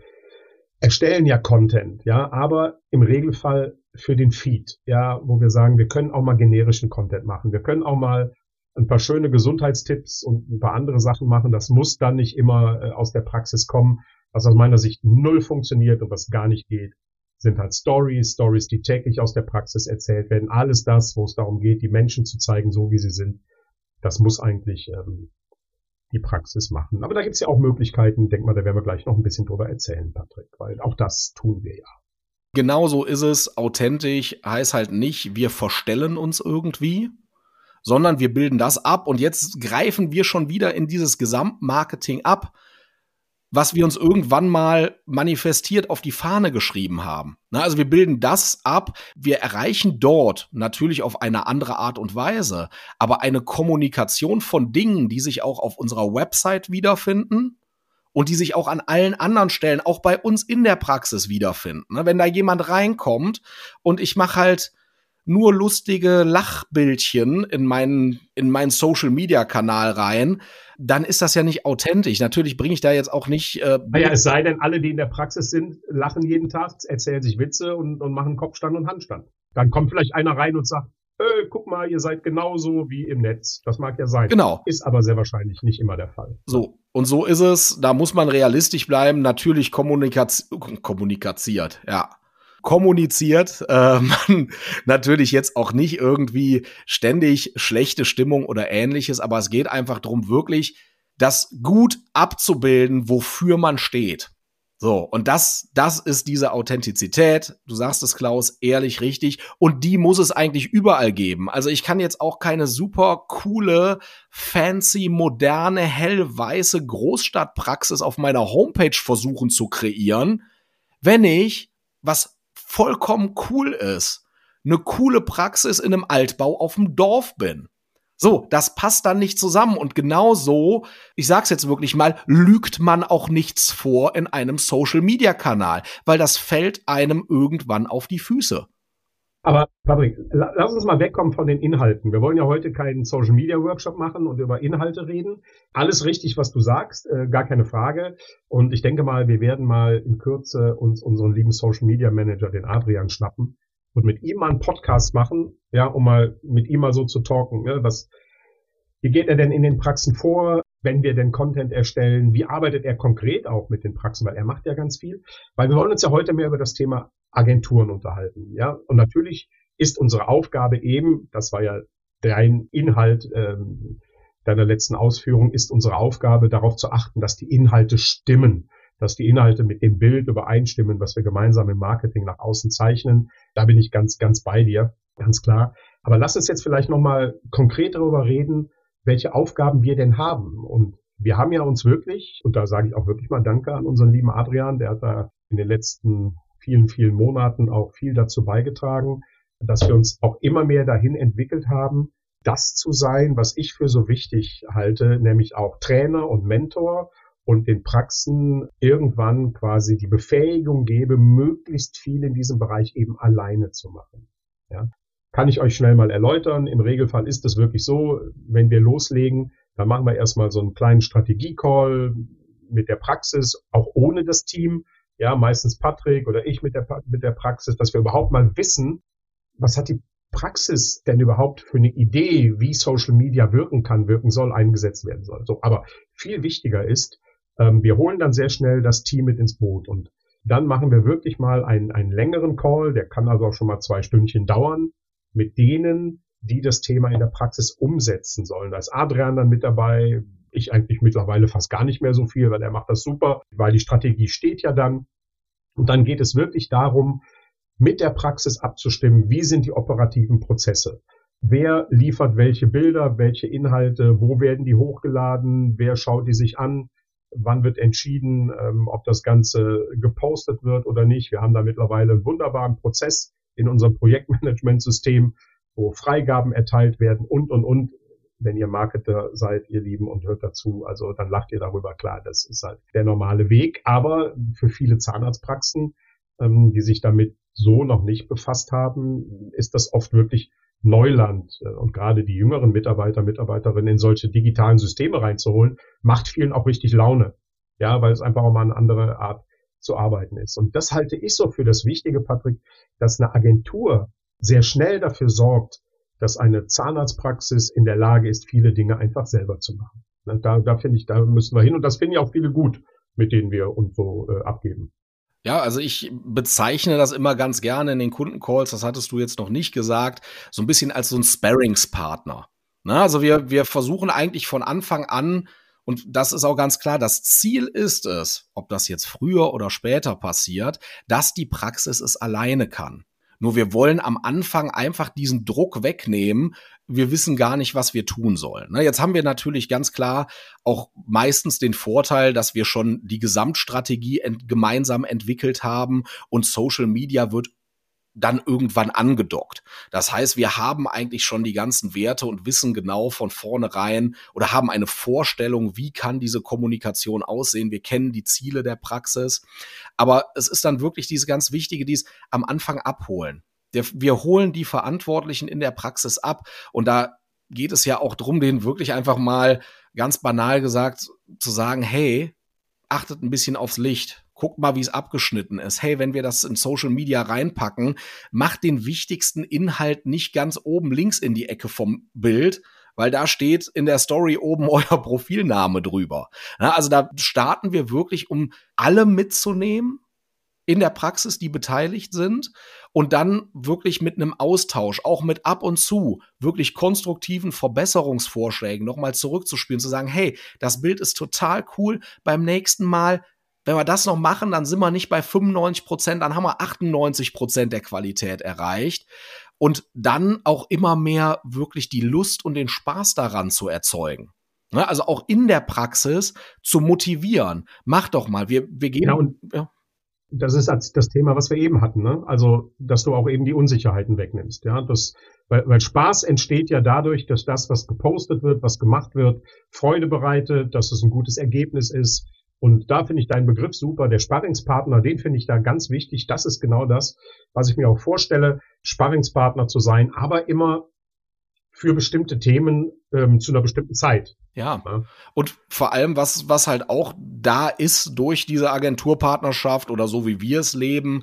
erstellen ja Content, ja, aber im Regelfall für den Feed, ja, wo wir sagen, wir können auch mal generischen Content machen. Wir können auch mal ein paar schöne Gesundheitstipps und ein paar andere Sachen machen. Das muss dann nicht immer äh, aus der Praxis kommen. Was aus meiner Sicht null funktioniert und was gar nicht geht, sind halt Stories, Stories, die täglich aus der Praxis erzählt werden. Alles das, wo es darum geht, die Menschen zu zeigen, so wie sie sind, das muss eigentlich ähm, die Praxis machen. Aber da gibt's ja auch Möglichkeiten, denk mal, da werden wir gleich noch ein bisschen drüber erzählen, Patrick, weil auch das tun wir ja. Genau so ist es. Authentisch heißt halt nicht, wir verstellen uns irgendwie, sondern wir bilden das ab und jetzt greifen wir schon wieder in dieses Gesamtmarketing ab was wir uns irgendwann mal manifestiert auf die Fahne geschrieben haben. Na, also wir bilden das ab, wir erreichen dort natürlich auf eine andere Art und Weise, aber eine Kommunikation von Dingen, die sich auch auf unserer Website wiederfinden und die sich auch an allen anderen Stellen, auch bei uns in der Praxis wiederfinden. Wenn da jemand reinkommt und ich mache halt nur lustige Lachbildchen in meinen, in meinen Social Media Kanal rein, dann ist das ja nicht authentisch. Natürlich bringe ich da jetzt auch nicht. Äh, naja, es sei denn, alle, die in der Praxis sind, lachen jeden Tag, erzählen sich Witze und, und machen Kopfstand und Handstand. Dann kommt vielleicht einer rein und sagt, äh, guck mal, ihr seid genauso wie im Netz. Das mag ja sein. Genau. Ist aber sehr wahrscheinlich nicht immer der Fall. So. Und so ist es. Da muss man realistisch bleiben. Natürlich kommunikat kommuniziert. Ja kommuniziert. [laughs] Äh, man natürlich jetzt auch nicht irgendwie ständig schlechte Stimmung oder ähnliches, aber es geht einfach darum, wirklich das gut abzubilden, wofür man steht. So, und das, das ist diese Authentizität. Du sagst es, Klaus, ehrlich richtig. Und die muss es eigentlich überall geben. Also ich kann jetzt auch keine super coole, fancy, moderne, hellweiße Großstadtpraxis auf meiner Homepage versuchen zu kreieren, wenn ich was vollkommen cool ist, eine coole Praxis in einem Altbau auf dem Dorf bin. So, das passt dann nicht zusammen und genau so, ich sag's jetzt wirklich mal, lügt man auch nichts vor in einem Social Media Kanal, weil das fällt einem irgendwann auf die Füße. Aber Patrick, lass uns mal wegkommen von den Inhalten. Wir wollen ja heute keinen Social Media Workshop machen und über Inhalte reden. Alles richtig, was du sagst, äh, gar keine Frage. Und ich denke mal, wir werden mal in Kürze uns unseren lieben Social Media Manager, den Adrian, schnappen und mit ihm mal einen Podcast machen, ja, um mal mit ihm mal so zu talken. Ne? Was, wie geht er denn in den Praxen vor? wenn wir den Content erstellen, wie arbeitet er konkret auch mit den Praxen, weil er macht ja ganz viel. Weil wir wollen uns ja heute mehr über das Thema Agenturen unterhalten. Ja, und natürlich ist unsere Aufgabe eben, das war ja dein Inhalt ähm, deiner letzten Ausführung, ist unsere Aufgabe darauf zu achten, dass die Inhalte stimmen, dass die Inhalte mit dem Bild übereinstimmen, was wir gemeinsam im Marketing nach außen zeichnen. Da bin ich ganz, ganz bei dir, ganz klar. Aber lass uns jetzt vielleicht nochmal konkret darüber reden, welche Aufgaben wir denn haben. Und wir haben ja uns wirklich, und da sage ich auch wirklich mal Danke an unseren lieben Adrian, der hat da in den letzten vielen, vielen Monaten auch viel dazu beigetragen, dass wir uns auch immer mehr dahin entwickelt haben, das zu sein, was ich für so wichtig halte, nämlich auch Trainer und Mentor und den Praxen irgendwann quasi die Befähigung gebe, möglichst viel in diesem Bereich eben alleine zu machen. Ja. Kann ich euch schnell mal erläutern. Im Regelfall ist es wirklich so, wenn wir loslegen, dann machen wir erstmal so einen kleinen Strategie-Call mit der Praxis, auch ohne das Team ja, meistens Patrick oder ich mit der, mit der Praxis, dass wir überhaupt mal wissen, was hat die Praxis denn überhaupt für eine Idee, wie Social Media wirken kann, wirken soll, eingesetzt werden soll. So, aber viel wichtiger ist, ähm, wir holen dann sehr schnell das Team mit ins Boot und dann machen wir wirklich mal einen, einen längeren Call, der kann also auch schon mal zwei Stündchen dauern, mit denen, die das Thema in der Praxis umsetzen sollen. Da ist Adrian dann mit dabei, ich eigentlich mittlerweile fast gar nicht mehr so viel, weil er macht das super, weil die Strategie steht ja dann. Und dann geht es wirklich darum, mit der Praxis abzustimmen, wie sind die operativen Prozesse. Wer liefert welche Bilder, welche Inhalte, wo werden die hochgeladen, wer schaut die sich an, wann wird entschieden, ähm, ob das Ganze gepostet wird oder nicht. Wir haben da mittlerweile einen wunderbaren Prozess in unserem Projektmanagementsystem, wo Freigaben erteilt werden und, und, und. Wenn ihr Marketer seid, ihr Lieben, und hört dazu, also dann lacht ihr darüber. Klar, das ist halt der normale Weg. Aber für viele Zahnarztpraxen, ähm, die sich damit so noch nicht befasst haben, ist das oft wirklich Neuland äh, und gerade die jüngeren Mitarbeiter, Mitarbeiterinnen in solche digitalen Systeme reinzuholen, macht vielen auch richtig Laune. Ja, weil es einfach auch mal eine andere Art zu arbeiten ist. Und das halte ich so für das Wichtige, Patrick, dass eine Agentur sehr schnell dafür sorgt, dass eine Zahnarztpraxis in der Lage ist, viele Dinge einfach selber zu machen. Da, da finde ich, da müssen wir hin und das finde ich auch viele gut, mit denen wir uns so äh, abgeben. Ja, also ich bezeichne das immer ganz gerne in den Kundencalls, das hattest du jetzt noch nicht gesagt, so ein bisschen als so ein Sparringspartner. Na, also wir, wir versuchen eigentlich von Anfang an, und das ist auch ganz klar, das Ziel ist es, ob das jetzt früher oder später passiert, dass die Praxis es alleine kann. Nur wir wollen am Anfang einfach diesen Druck wegnehmen. Wir wissen gar nicht, was wir tun sollen. Ne, jetzt haben wir natürlich ganz klar auch meistens den Vorteil, dass wir schon die Gesamtstrategie ent gemeinsam entwickelt haben und Social Media wird dann irgendwann angedockt. Das heißt, wir haben eigentlich schon die ganzen Werte und wissen genau von vornherein oder haben eine Vorstellung, wie kann diese Kommunikation aussehen. Wir kennen die Ziele der Praxis. Aber es ist dann wirklich diese ganz wichtige, die es am Anfang abholen. Wir holen die Verantwortlichen in der Praxis ab und da geht es ja auch drum, denen wirklich einfach mal ganz banal gesagt zu sagen, hey, achtet ein bisschen aufs Licht guckt mal, wie es abgeschnitten ist. Hey, wenn wir das in Social Media reinpacken, macht den wichtigsten Inhalt nicht ganz oben links in die Ecke vom Bild, weil da steht in der Story oben [laughs] euer Profilname drüber. Also da starten wir wirklich, um alle mitzunehmen in der Praxis, die beteiligt sind und dann wirklich mit einem Austausch, auch mit ab und zu wirklich konstruktiven Verbesserungsvorschlägen nochmal zurückzuspielen, zu sagen, hey, das Bild ist total cool, beim nächsten Mal wenn wir das noch machen, dann sind wir nicht bei 95 Prozent, dann haben wir 98 Prozent der Qualität erreicht. Und dann auch immer mehr wirklich die Lust und den Spaß daran zu erzeugen. Ne, also auch in der Praxis zu motivieren. Mach doch mal, wir, wir gehen. Ja, und ja. Das ist das Thema, was wir eben hatten, ne? Also, dass du auch eben die Unsicherheiten wegnimmst, ja. Das, weil, weil Spaß entsteht ja dadurch, dass das, was gepostet wird, was gemacht wird, Freude bereitet, dass es ein gutes Ergebnis ist, und da finde ich deinen Begriff super. Der Sparringspartner, den finde ich da ganz wichtig. Das ist genau das, was ich mir auch vorstelle, Sparringspartner zu sein, aber immer für bestimmte Themen ähm, zu einer bestimmten Zeit. Ja. ja. Und vor allem, was, was halt auch da ist durch diese Agenturpartnerschaft oder so wie wir es leben,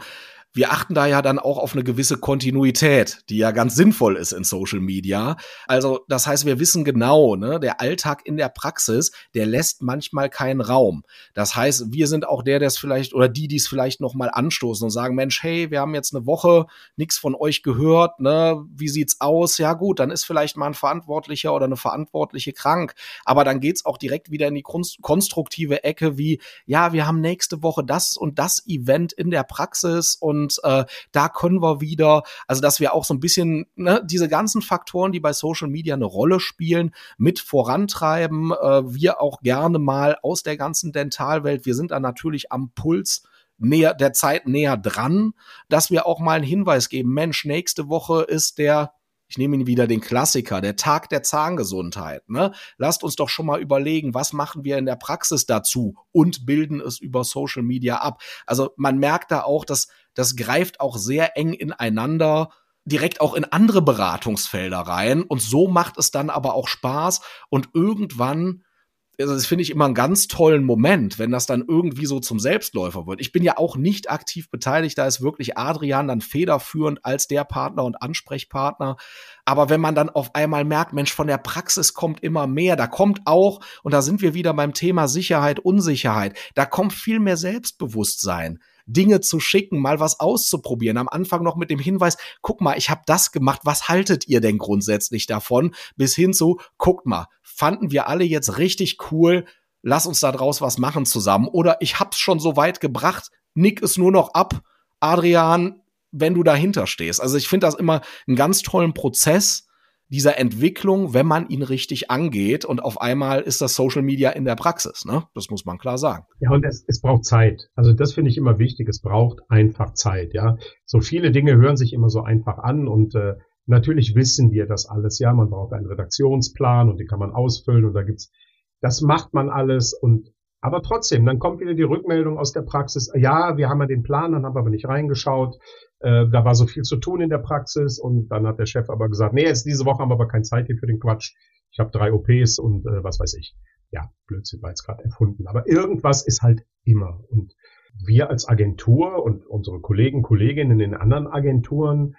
wir achten da ja dann auch auf eine gewisse Kontinuität, die ja ganz sinnvoll ist in Social Media. Also das heißt, wir wissen genau, ne, der Alltag in der Praxis, der lässt manchmal keinen Raum. Das heißt, wir sind auch der, der es vielleicht oder die, die es vielleicht noch mal anstoßen und sagen, Mensch, hey, wir haben jetzt eine Woche nichts von euch gehört, ne, wie sieht's aus? Ja gut, dann ist vielleicht mal ein Verantwortlicher oder eine Verantwortliche krank, aber dann geht's auch direkt wieder in die konstruktive Ecke wie, ja, wir haben nächste Woche das und das Event in der Praxis und und äh, da können wir wieder, also dass wir auch so ein bisschen ne, diese ganzen Faktoren, die bei Social Media eine Rolle spielen, mit vorantreiben. Äh, wir auch gerne mal aus der ganzen Dentalwelt, wir sind da natürlich am Puls näher der Zeit näher dran, dass wir auch mal einen Hinweis geben, Mensch, nächste Woche ist der ich nehme ihn wieder den Klassiker, der Tag der Zahngesundheit. Ne? Lasst uns doch schon mal überlegen, was machen wir in der Praxis dazu und bilden es über Social Media ab. Also man merkt da auch, dass das greift auch sehr eng ineinander direkt auch in andere Beratungsfelder rein und so macht es dann aber auch Spaß und irgendwann also das finde ich immer einen ganz tollen Moment, wenn das dann irgendwie so zum Selbstläufer wird. Ich bin ja auch nicht aktiv beteiligt, da ist wirklich Adrian dann federführend als der Partner und Ansprechpartner. Aber wenn man dann auf einmal merkt, Mensch, von der Praxis kommt immer mehr, da kommt auch, und da sind wir wieder beim Thema Sicherheit, Unsicherheit, da kommt viel mehr Selbstbewusstsein. Dinge zu schicken, mal was auszuprobieren. Am Anfang noch mit dem Hinweis, guck mal, ich habe das gemacht, was haltet ihr denn grundsätzlich davon? Bis hin zu, guckt mal, fanden wir alle jetzt richtig cool, lass uns da draus was machen zusammen. Oder ich hab's schon so weit gebracht, nick es nur noch ab. Adrian, wenn du dahinter stehst. Also ich finde das immer einen ganz tollen Prozess dieser Entwicklung, wenn man ihn richtig angeht. Und auf einmal ist das Social Media in der Praxis. Ne? Das muss man klar sagen. Ja, und es, es braucht Zeit. Also das finde ich immer wichtig. Es braucht einfach Zeit. Ja, so viele Dinge hören sich immer so einfach an und äh, Natürlich wissen wir das alles, ja, man braucht einen Redaktionsplan und den kann man ausfüllen und da gibt's, das macht man alles und aber trotzdem, dann kommt wieder die Rückmeldung aus der Praxis, ja, wir haben ja den Plan, dann haben wir aber nicht reingeschaut, äh, da war so viel zu tun in der Praxis und dann hat der Chef aber gesagt, nee, jetzt diese Woche haben wir aber keine Zeit hier für den Quatsch. Ich habe drei OPs und äh, was weiß ich. Ja, Blödsinn war jetzt gerade erfunden. Aber irgendwas ist halt immer. Und wir als Agentur und unsere Kollegen, Kolleginnen in anderen Agenturen,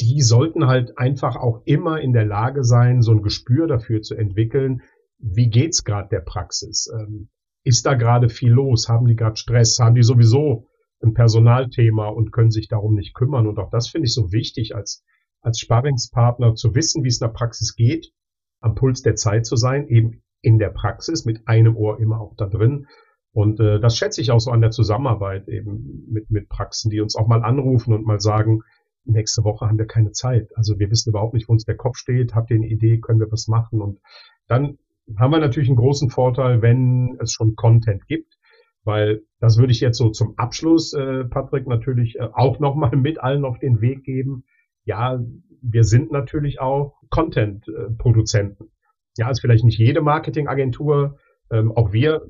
die sollten halt einfach auch immer in der Lage sein, so ein Gespür dafür zu entwickeln, wie geht's gerade der Praxis? Ähm, ist da gerade viel los? Haben die gerade Stress? Haben die sowieso ein Personalthema und können sich darum nicht kümmern? Und auch das finde ich so wichtig als, als Sparringspartner zu wissen, wie es in der Praxis geht, am Puls der Zeit zu sein, eben in der Praxis mit einem Ohr immer auch da drin. Und äh, das schätze ich auch so an der Zusammenarbeit eben mit, mit Praxen, die uns auch mal anrufen und mal sagen, nächste Woche haben wir keine Zeit. Also wir wissen überhaupt nicht, wo uns der Kopf steht. Habt ihr eine Idee? Können wir was machen? Und dann haben wir natürlich einen großen Vorteil, wenn es schon Content gibt, weil das würde ich jetzt so zum Abschluss, äh, Patrick, natürlich äh, auch nochmal mit allen auf den Weg geben. Ja, wir sind natürlich auch Content-Produzenten. Ja, ist vielleicht nicht jede Marketingagentur. Ähm, auch wir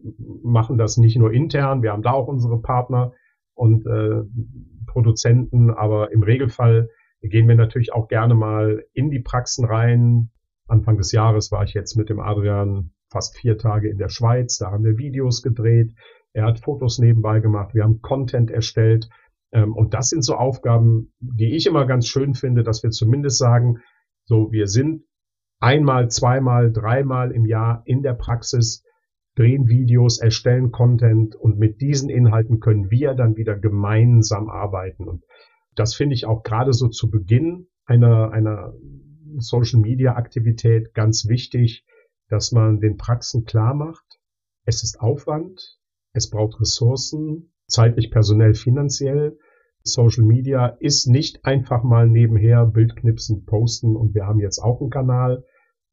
machen das nicht nur intern. Wir haben da auch unsere Partner und äh, Produzenten, aber im Regelfall gehen wir natürlich auch gerne mal in die Praxen rein, Anfang des Jahres war ich jetzt mit dem Adrian fast vier Tage in der Schweiz. Da haben wir Videos gedreht. Er hat Fotos nebenbei gemacht. Wir haben Content erstellt. Ähm, und das sind so Aufgaben, die ich immer ganz schön finde, dass wir zumindest sagen, so, wir sind einmal, zweimal, dreimal im Jahr in der Praxis, drehen Videos, erstellen Content und mit diesen Inhalten können wir dann wieder gemeinsam arbeiten. Und das finde ich auch gerade so zu Beginn einer, einer Social Media Aktivität ganz wichtig, dass man den Praxen klar macht, es ist Aufwand, es braucht Ressourcen, zeitlich, personell, finanziell. Social Media ist nicht einfach mal nebenher Bildknipsen posten und wir haben jetzt auch einen Kanal.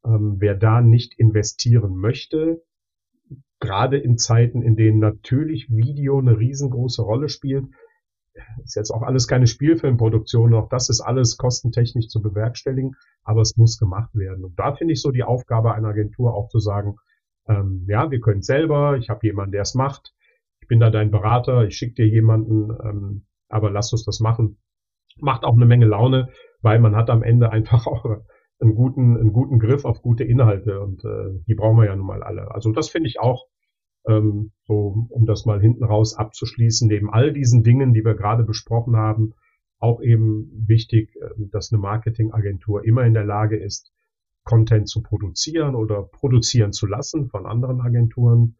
Ähm, wer da nicht investieren möchte, gerade in Zeiten, in denen natürlich Video eine riesengroße Rolle spielt, ist jetzt auch alles keine Spielfilmproduktion, auch das ist alles kostentechnisch zu bewerkstelligen, aber es muss gemacht werden. Und da finde ich so die Aufgabe einer Agentur auch zu sagen, ähm, ja, wir können selber, ich habe jemanden, der es macht, ich bin da dein Berater, ich schicke dir jemanden, ähm, aber lass uns das machen. Macht auch eine Menge Laune, weil man hat am Ende einfach [laughs] auch einen guten, einen guten Griff auf gute Inhalte und äh, die brauchen wir ja nun mal alle. Also das finde ich auch ähm, so, um das mal hinten raus abzuschließen, neben all diesen Dingen, die wir gerade besprochen haben, auch eben wichtig, ähm, dass eine Marketingagentur immer in der Lage ist, Content zu produzieren oder produzieren zu lassen von anderen Agenturen,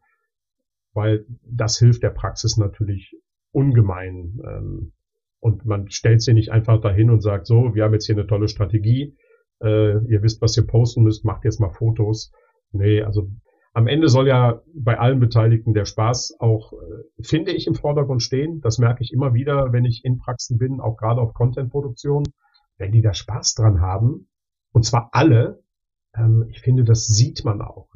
weil das hilft der Praxis natürlich ungemein. Ähm, und man stellt sie nicht einfach dahin und sagt, so, wir haben jetzt hier eine tolle Strategie, äh, ihr wisst, was ihr posten müsst, macht jetzt mal Fotos. Nee, also am Ende soll ja bei allen Beteiligten der Spaß auch, äh, finde ich, im Vordergrund stehen. Das merke ich immer wieder, wenn ich in Praxen bin, auch gerade auf Content-Produktion. Wenn die da Spaß dran haben, und zwar alle, ich finde, das sieht man auch.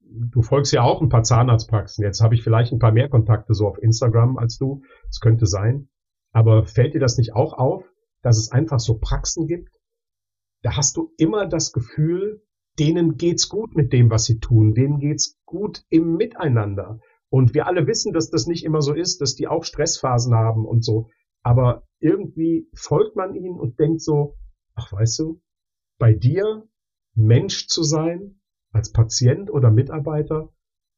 Du folgst ja auch ein paar Zahnarztpraxen. Jetzt habe ich vielleicht ein paar mehr Kontakte so auf Instagram als du. Es könnte sein. Aber fällt dir das nicht auch auf, dass es einfach so Praxen gibt? Da hast du immer das Gefühl, denen geht's gut mit dem, was sie tun. Denen geht's gut im Miteinander. Und wir alle wissen, dass das nicht immer so ist, dass die auch Stressphasen haben und so. Aber irgendwie folgt man ihnen und denkt so, ach weißt du, bei dir Mensch zu sein, als Patient oder Mitarbeiter,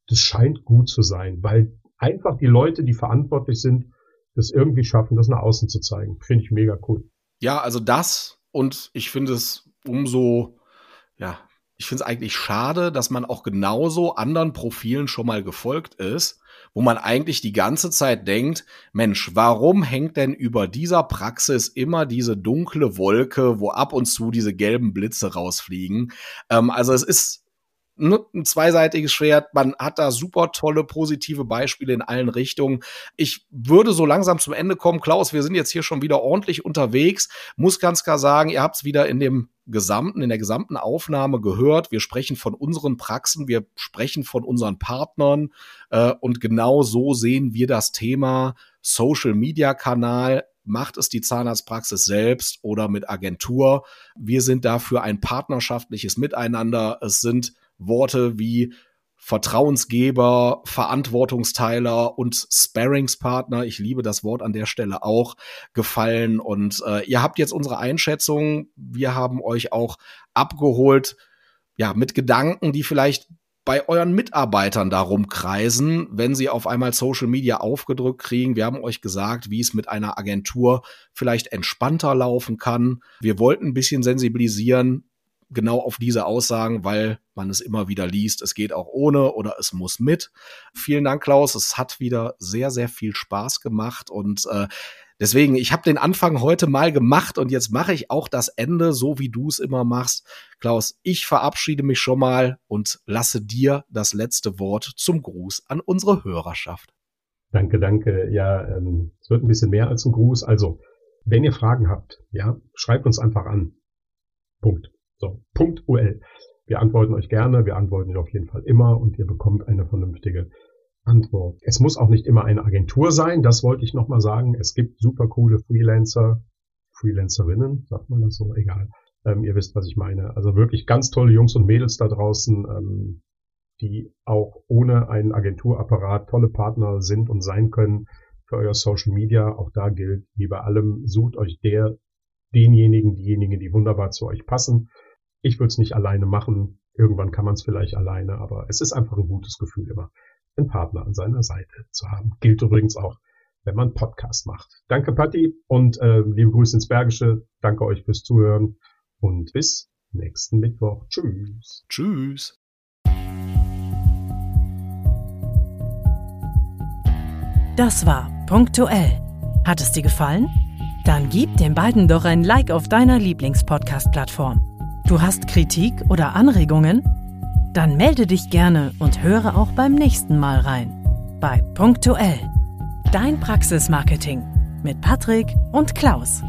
das scheint gut zu sein, weil einfach die Leute, die verantwortlich sind, das irgendwie schaffen, das nach außen zu zeigen. Finde ich mega cool. Ja, also das und ich finde es umso ja, ich finde es eigentlich schade, dass man auch genauso anderen Profilen schon mal gefolgt ist, wo man eigentlich die ganze Zeit denkt, Mensch, warum hängt denn über dieser Praxis immer diese dunkle Wolke, wo ab und zu diese gelben Blitze rausfliegen? Ähm, also es ist ein zweiseitiges Schwert. Man hat da super tolle, positive Beispiele in allen Richtungen. Ich würde so langsam zum Ende kommen. Klaus, wir sind jetzt hier schon wieder ordentlich unterwegs. Muss ganz klar sagen, ihr habt es wieder in dem gesamten, in der gesamten Aufnahme gehört. Wir sprechen von unseren Praxen, wir sprechen von unseren Partnern äh, und genau so sehen wir das Thema Social Media Kanal. Macht es die Zahnarztpraxis selbst oder mit Agentur? Wir sind dafür ein partnerschaftliches Miteinander. Es sind Worte wie Vertrauensgeber, Verantwortungsteiler und Sparringspartner, ich liebe das Wort an der Stelle auch, gefallen. Und äh, ihr habt jetzt unsere Einschätzung. Wir haben euch auch abgeholt, ja, mit Gedanken, die vielleicht bei euren Mitarbeitern darum kreisen, wenn sie auf einmal Social Media aufgedrückt kriegen. Wir haben euch gesagt, wie es mit einer Agentur vielleicht entspannter laufen kann. Wir wollten ein bisschen sensibilisieren genau auf diese Aussagen, weil man es immer wieder liest, es geht auch ohne oder es muss mit. Vielen Dank, Klaus. Es hat wieder sehr, sehr viel Spaß gemacht und äh, deswegen, ich habe den Anfang heute mal gemacht und jetzt mache ich auch das Ende, so wie du es immer machst. Klaus, ich verabschiede mich schon mal und lasse dir das letzte Wort zum Gruß an unsere Hörerschaft. Danke, danke. Ja, ähm, es wird ein bisschen mehr als ein Gruß. Also, wenn ihr Fragen habt, ja, schreibt uns einfach an. Punkt. So, Punkt UL. Wir antworten euch gerne, wir antworten euch auf jeden Fall immer und ihr bekommt eine vernünftige Antwort. Es muss auch nicht immer eine Agentur sein, das wollte ich nochmal sagen. Es gibt super coole Freelancer, Freelancerinnen, sagt man das so, egal. Ähm, ihr wisst, was ich meine. Also wirklich ganz tolle Jungs und Mädels da draußen, ähm, die auch ohne einen Agenturapparat tolle Partner sind und sein können für euer Social Media. Auch da gilt, wie bei allem, sucht euch der, denjenigen, diejenigen, die wunderbar zu euch passen ich würde es nicht alleine machen. Irgendwann kann man es vielleicht alleine, aber es ist einfach ein gutes Gefühl, immer einen Partner an seiner Seite zu haben. Gilt übrigens auch, wenn man Podcast macht. Danke, Patti, und äh, liebe Grüße ins Bergische. Danke euch fürs Zuhören und bis nächsten Mittwoch. Tschüss. Tschüss. Das war punktuell. Hat es dir gefallen? Dann gib den beiden doch ein Like auf deiner Lieblingspodcast-Plattform. Du hast Kritik oder Anregungen? Dann melde dich gerne und höre auch beim nächsten Mal rein. Bei Punktuell. Dein Praxismarketing mit Patrick und Klaus.